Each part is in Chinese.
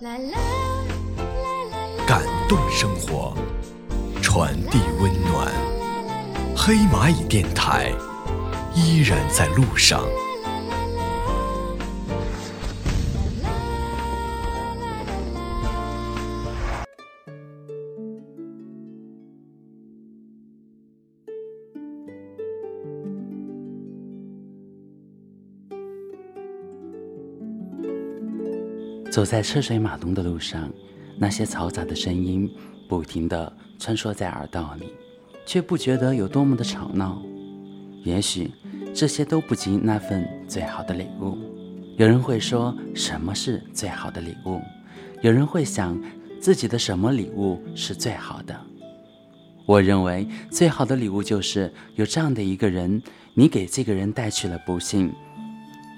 啦啦啦啦感动生活，传递温暖。黑蚂蚁电台依然在路上。走在车水马龙的路上，那些嘈杂的声音不停地穿梭在耳道里，却不觉得有多么的吵闹。也许这些都不及那份最好的礼物。有人会说，什么是最好的礼物？有人会想，自己的什么礼物是最好的？我认为，最好的礼物就是有这样的一个人，你给这个人带去了不幸，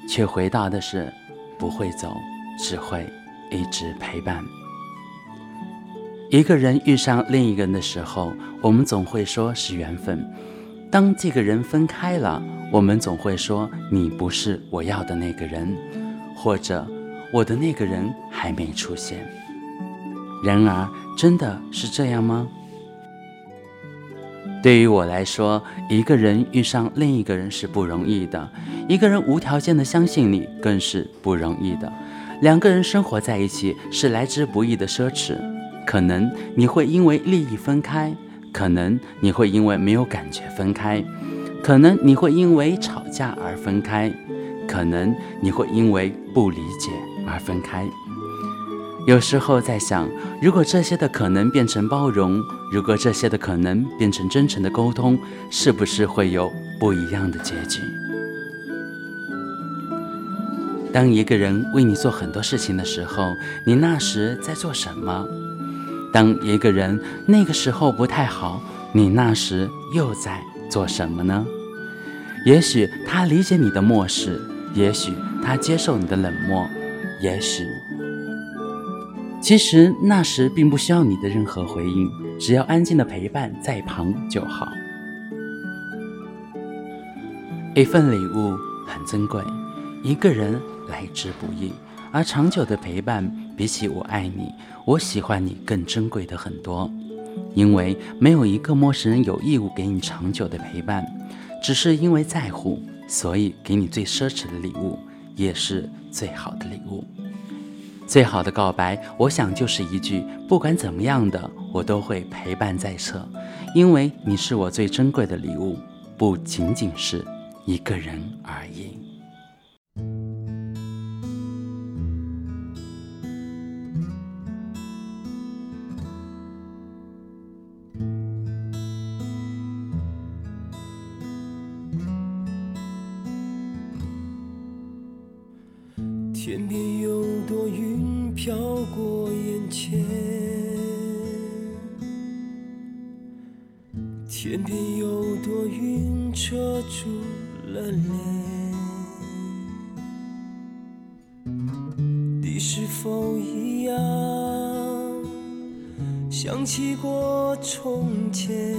却回答的是不会走。只会一直陪伴。一个人遇上另一个人的时候，我们总会说是缘分；当这个人分开了，我们总会说你不是我要的那个人，或者我的那个人还没出现。然而，真的是这样吗？对于我来说，一个人遇上另一个人是不容易的，一个人无条件的相信你更是不容易的。两个人生活在一起是来之不易的奢侈，可能你会因为利益分开，可能你会因为没有感觉分开，可能你会因为吵架而分开，可能你会因为不理解而分开。有时候在想，如果这些的可能变成包容，如果这些的可能变成真诚的沟通，是不是会有不一样的结局？当一个人为你做很多事情的时候，你那时在做什么？当一个人那个时候不太好，你那时又在做什么呢？也许他理解你的漠视，也许他接受你的冷漠，也许……其实那时并不需要你的任何回应，只要安静的陪伴在旁就好。一份礼物很珍贵，一个人。来之不易，而长久的陪伴比起我爱你，我喜欢你更珍贵的很多。因为没有一个陌生人有义务给你长久的陪伴，只是因为在乎，所以给你最奢侈的礼物，也是最好的礼物。最好的告白，我想就是一句：不管怎么样的，我都会陪伴在侧，因为你是我最珍贵的礼物，不仅仅是一个人而已。天边有朵云飘过眼前，天边有朵云遮住了脸，你是否一样想起过从前？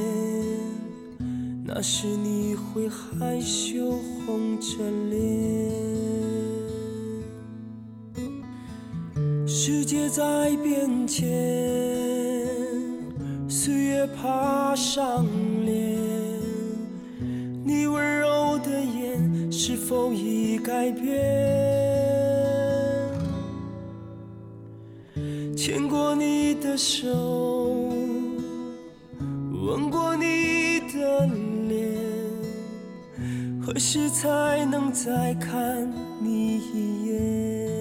那时你会害羞红着脸。世界在变迁，岁月爬上脸，你温柔的眼是否已改变？牵过你的手，吻过你的脸，何时才能再看你一眼？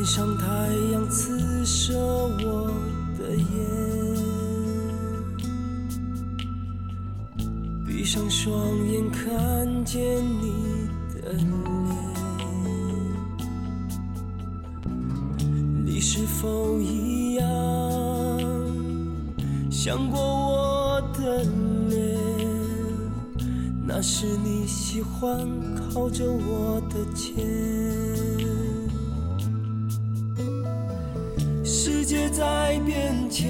天上太阳刺射我的眼闭上双眼看见你的脸。你是否一样想过我的脸？那是你喜欢靠着我的肩世界在变迁，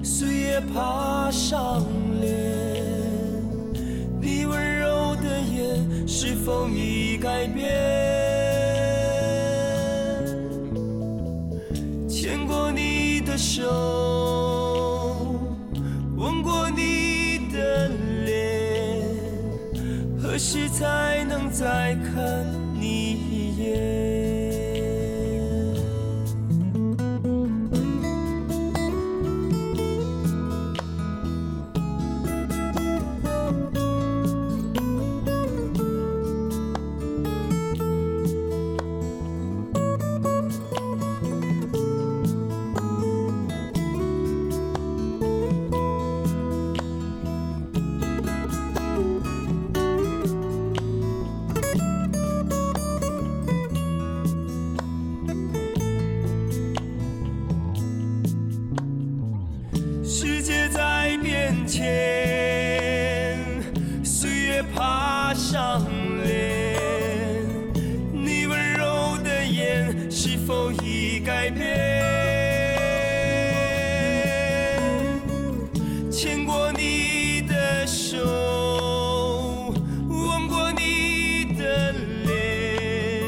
岁月爬上脸，你温柔的眼是否已改变？牵过你的手，吻过你的脸，何时才能再看你一眼？上脸，你温柔的眼是否已改变？牵过你的手，吻过你的脸，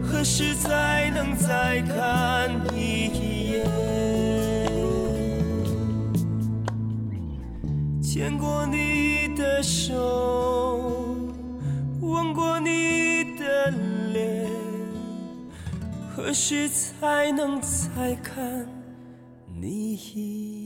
何时才能再看你一眼？牵过你的手，吻过你的脸，何时才能再看你一眼？